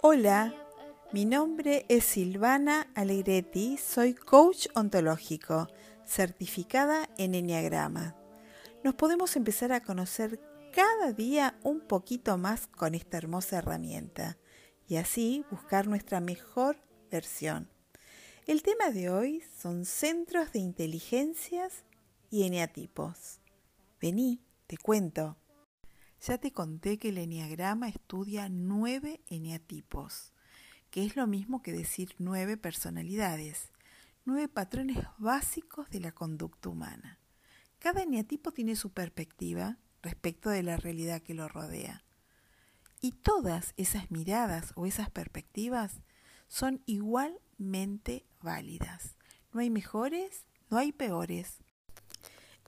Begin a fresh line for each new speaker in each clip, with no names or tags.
Hola, mi nombre es Silvana Alegretti, soy coach ontológico, certificada en Enneagrama. Nos podemos empezar a conocer cada día un poquito más con esta hermosa herramienta y así buscar nuestra mejor versión. El tema de hoy son centros de inteligencias y eneatipos. Vení, te cuento. Ya te conté que el eneagrama estudia nueve eneatipos, que es lo mismo que decir nueve personalidades, nueve patrones básicos de la conducta humana. Cada eneatipo tiene su perspectiva respecto de la realidad que lo rodea. Y todas esas miradas o esas perspectivas son igualmente válidas. No hay mejores, no hay peores.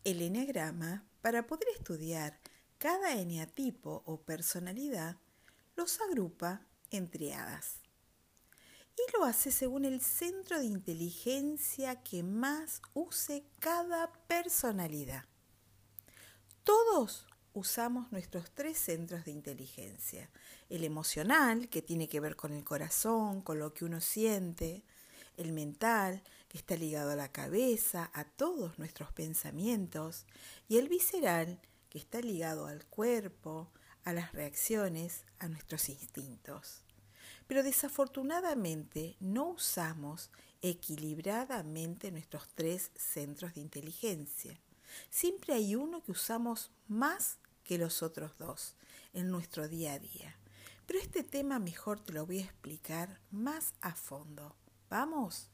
El eneagrama, para poder estudiar cada eneatipo o personalidad, los agrupa en triadas. Y lo hace según el centro de inteligencia que más use cada personalidad. Todos usamos nuestros tres centros de inteligencia. El emocional, que tiene que ver con el corazón, con lo que uno siente. El mental, que está ligado a la cabeza, a todos nuestros pensamientos. Y el visceral, que está ligado al cuerpo, a las reacciones, a nuestros instintos. Pero desafortunadamente no usamos equilibradamente nuestros tres centros de inteligencia. Siempre hay uno que usamos más que los otros dos en nuestro día a día. Pero este tema mejor te lo voy a explicar más a fondo. ¿Vamos?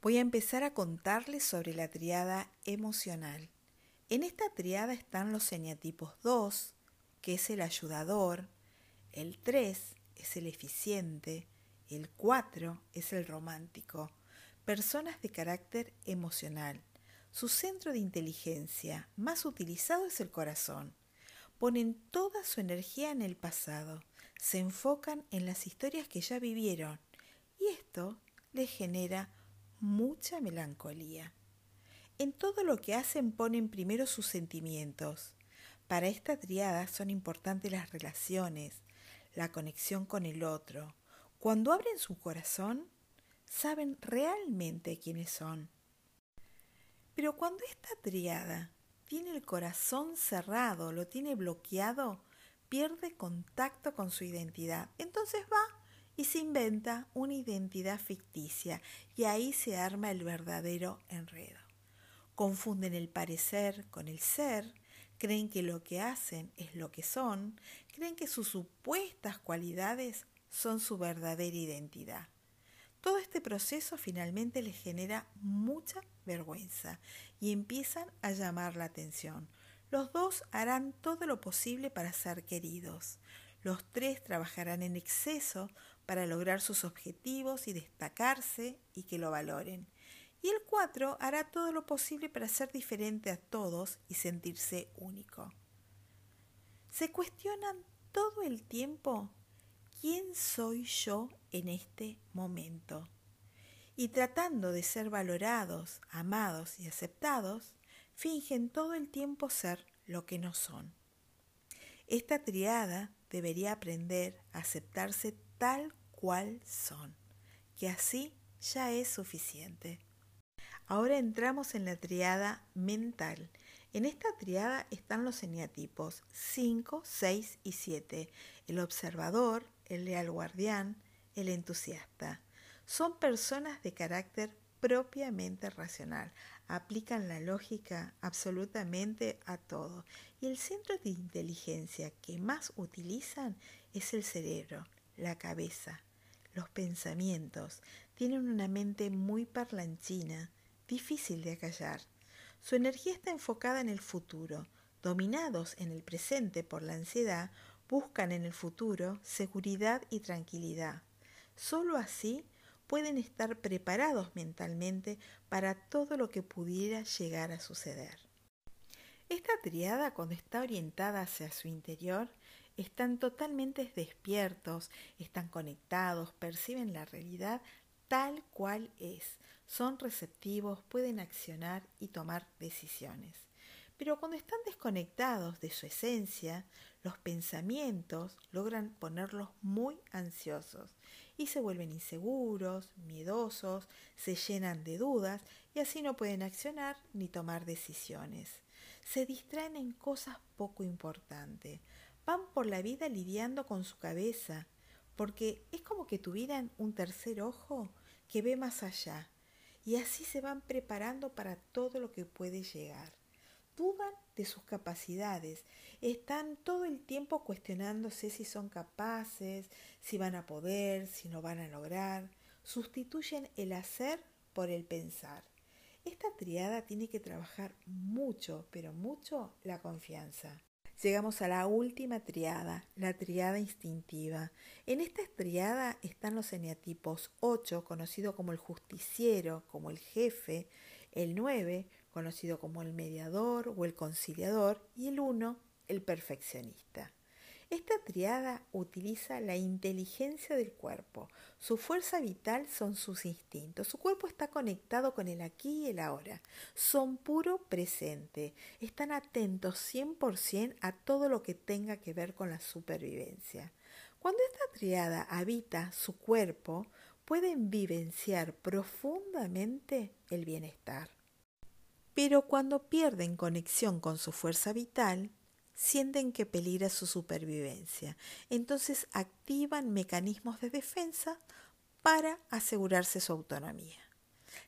Voy a empezar a contarles sobre la triada emocional. En esta triada están los eneatipos 2, que es el ayudador, el 3 es el eficiente, el 4 es el romántico, personas de carácter emocional. Su centro de inteligencia más utilizado es el corazón. Ponen toda su energía en el pasado, se enfocan en las historias que ya vivieron y esto les genera mucha melancolía. En todo lo que hacen ponen primero sus sentimientos. Para esta triada son importantes las relaciones, la conexión con el otro. Cuando abren su corazón, saben realmente quiénes son pero cuando esta triada tiene el corazón cerrado, lo tiene bloqueado, pierde contacto con su identidad. Entonces va y se inventa una identidad ficticia y ahí se arma el verdadero enredo. Confunden el parecer con el ser, creen que lo que hacen es lo que son, creen que sus supuestas cualidades son su verdadera identidad. Todo este proceso finalmente les genera mucha vergüenza y empiezan a llamar la atención. Los dos harán todo lo posible para ser queridos. Los tres trabajarán en exceso para lograr sus objetivos y destacarse y que lo valoren. Y el cuatro hará todo lo posible para ser diferente a todos y sentirse único. Se cuestionan todo el tiempo ¿quién soy yo en este momento? Y tratando de ser valorados, amados y aceptados, fingen todo el tiempo ser lo que no son. Esta triada debería aprender a aceptarse tal cual son, que así ya es suficiente. Ahora entramos en la triada mental. En esta triada están los eneatipos 5, 6 y 7, el observador, el leal guardián, el entusiasta. Son personas de carácter propiamente racional, aplican la lógica absolutamente a todo y el centro de inteligencia que más utilizan es el cerebro, la cabeza, los pensamientos. Tienen una mente muy parlanchina, difícil de acallar. Su energía está enfocada en el futuro, dominados en el presente por la ansiedad buscan en el futuro seguridad y tranquilidad. Solo así pueden estar preparados mentalmente para todo lo que pudiera llegar a suceder. Esta triada, cuando está orientada hacia su interior, están totalmente despiertos, están conectados, perciben la realidad tal cual es. son receptivos, pueden accionar y tomar decisiones. Pero cuando están desconectados de su esencia, los pensamientos logran ponerlos muy ansiosos y se vuelven inseguros, miedosos, se llenan de dudas y así no pueden accionar ni tomar decisiones. Se distraen en cosas poco importantes. Van por la vida lidiando con su cabeza, porque es como que tuvieran un tercer ojo que ve más allá, y así se van preparando para todo lo que puede llegar. Dudan de sus capacidades, están todo el tiempo cuestionándose si son capaces, si van a poder, si no van a lograr. Sustituyen el hacer por el pensar. Esta triada tiene que trabajar mucho, pero mucho la confianza. Llegamos a la última triada, la triada instintiva. En esta triada están los eneatipos 8, conocido como el justiciero, como el jefe, el 9, conocido como el mediador o el conciliador, y el 1, el perfeccionista. Esta triada utiliza la inteligencia del cuerpo. Su fuerza vital son sus instintos. Su cuerpo está conectado con el aquí y el ahora. Son puro presente. Están atentos 100% a todo lo que tenga que ver con la supervivencia. Cuando esta triada habita su cuerpo, pueden vivenciar profundamente el bienestar. Pero cuando pierden conexión con su fuerza vital, sienten que peligra su supervivencia. Entonces activan mecanismos de defensa para asegurarse su autonomía.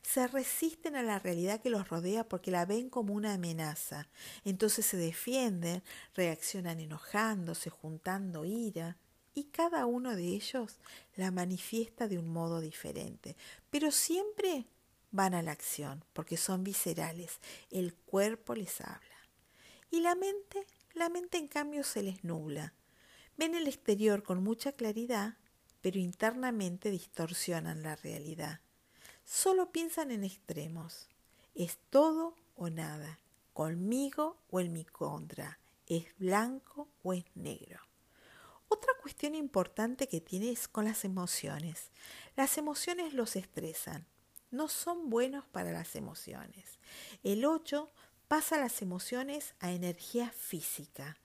Se resisten a la realidad que los rodea porque la ven como una amenaza. Entonces se defienden, reaccionan enojándose, juntando ira, y cada uno de ellos la manifiesta de un modo diferente. Pero siempre van a la acción porque son viscerales. El cuerpo les habla. Y la mente la mente en cambio se les nubla. Ven el exterior con mucha claridad, pero internamente distorsionan la realidad. Solo piensan en extremos. Es todo o nada, conmigo o en mi contra, es blanco o es negro. Otra cuestión importante que tiene es con las emociones. Las emociones los estresan, no son buenos para las emociones. El 8 pasa las emociones a energía física.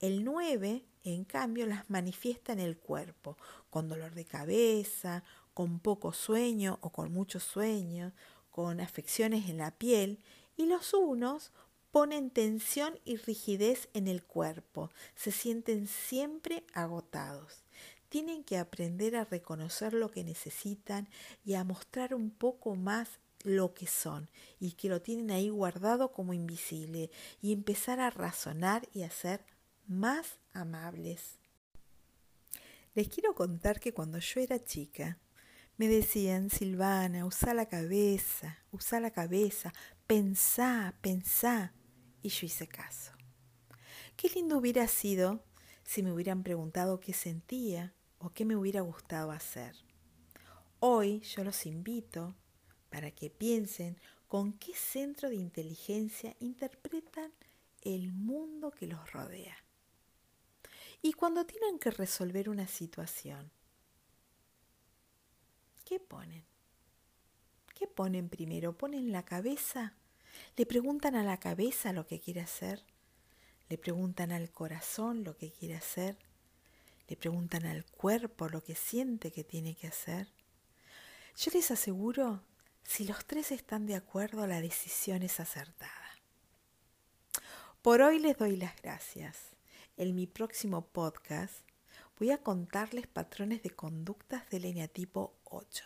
El 9, en cambio, las manifiesta en el cuerpo, con dolor de cabeza, con poco sueño o con mucho sueño, con afecciones en la piel, y los unos ponen tensión y rigidez en el cuerpo, se sienten siempre agotados. Tienen que aprender a reconocer lo que necesitan y a mostrar un poco más lo que son y que lo tienen ahí guardado como invisible y empezar a razonar y a ser más amables. Les quiero contar que cuando yo era chica me decían, Silvana, usa la cabeza, usa la cabeza, pensá, pensá. Y yo hice caso. Qué lindo hubiera sido si me hubieran preguntado qué sentía o qué me hubiera gustado hacer. Hoy yo los invito para que piensen con qué centro de inteligencia interpretan el mundo que los rodea. Y cuando tienen que resolver una situación, ¿qué ponen? ¿Qué ponen primero? ¿Ponen la cabeza? ¿Le preguntan a la cabeza lo que quiere hacer? ¿Le preguntan al corazón lo que quiere hacer? ¿Le preguntan al cuerpo lo que siente que tiene que hacer? Yo les aseguro si los tres están de acuerdo, la decisión es acertada. Por hoy les doy las gracias. En mi próximo podcast voy a contarles patrones de conductas del eneatipo 8.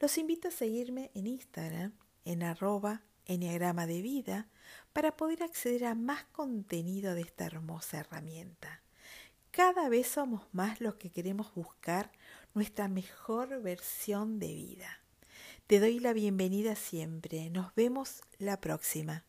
Los invito a seguirme en Instagram en arroba enneagrama de vida para poder acceder a más contenido de esta hermosa herramienta. Cada vez somos más los que queremos buscar nuestra mejor versión de vida. Te doy la bienvenida siempre. Nos vemos la próxima.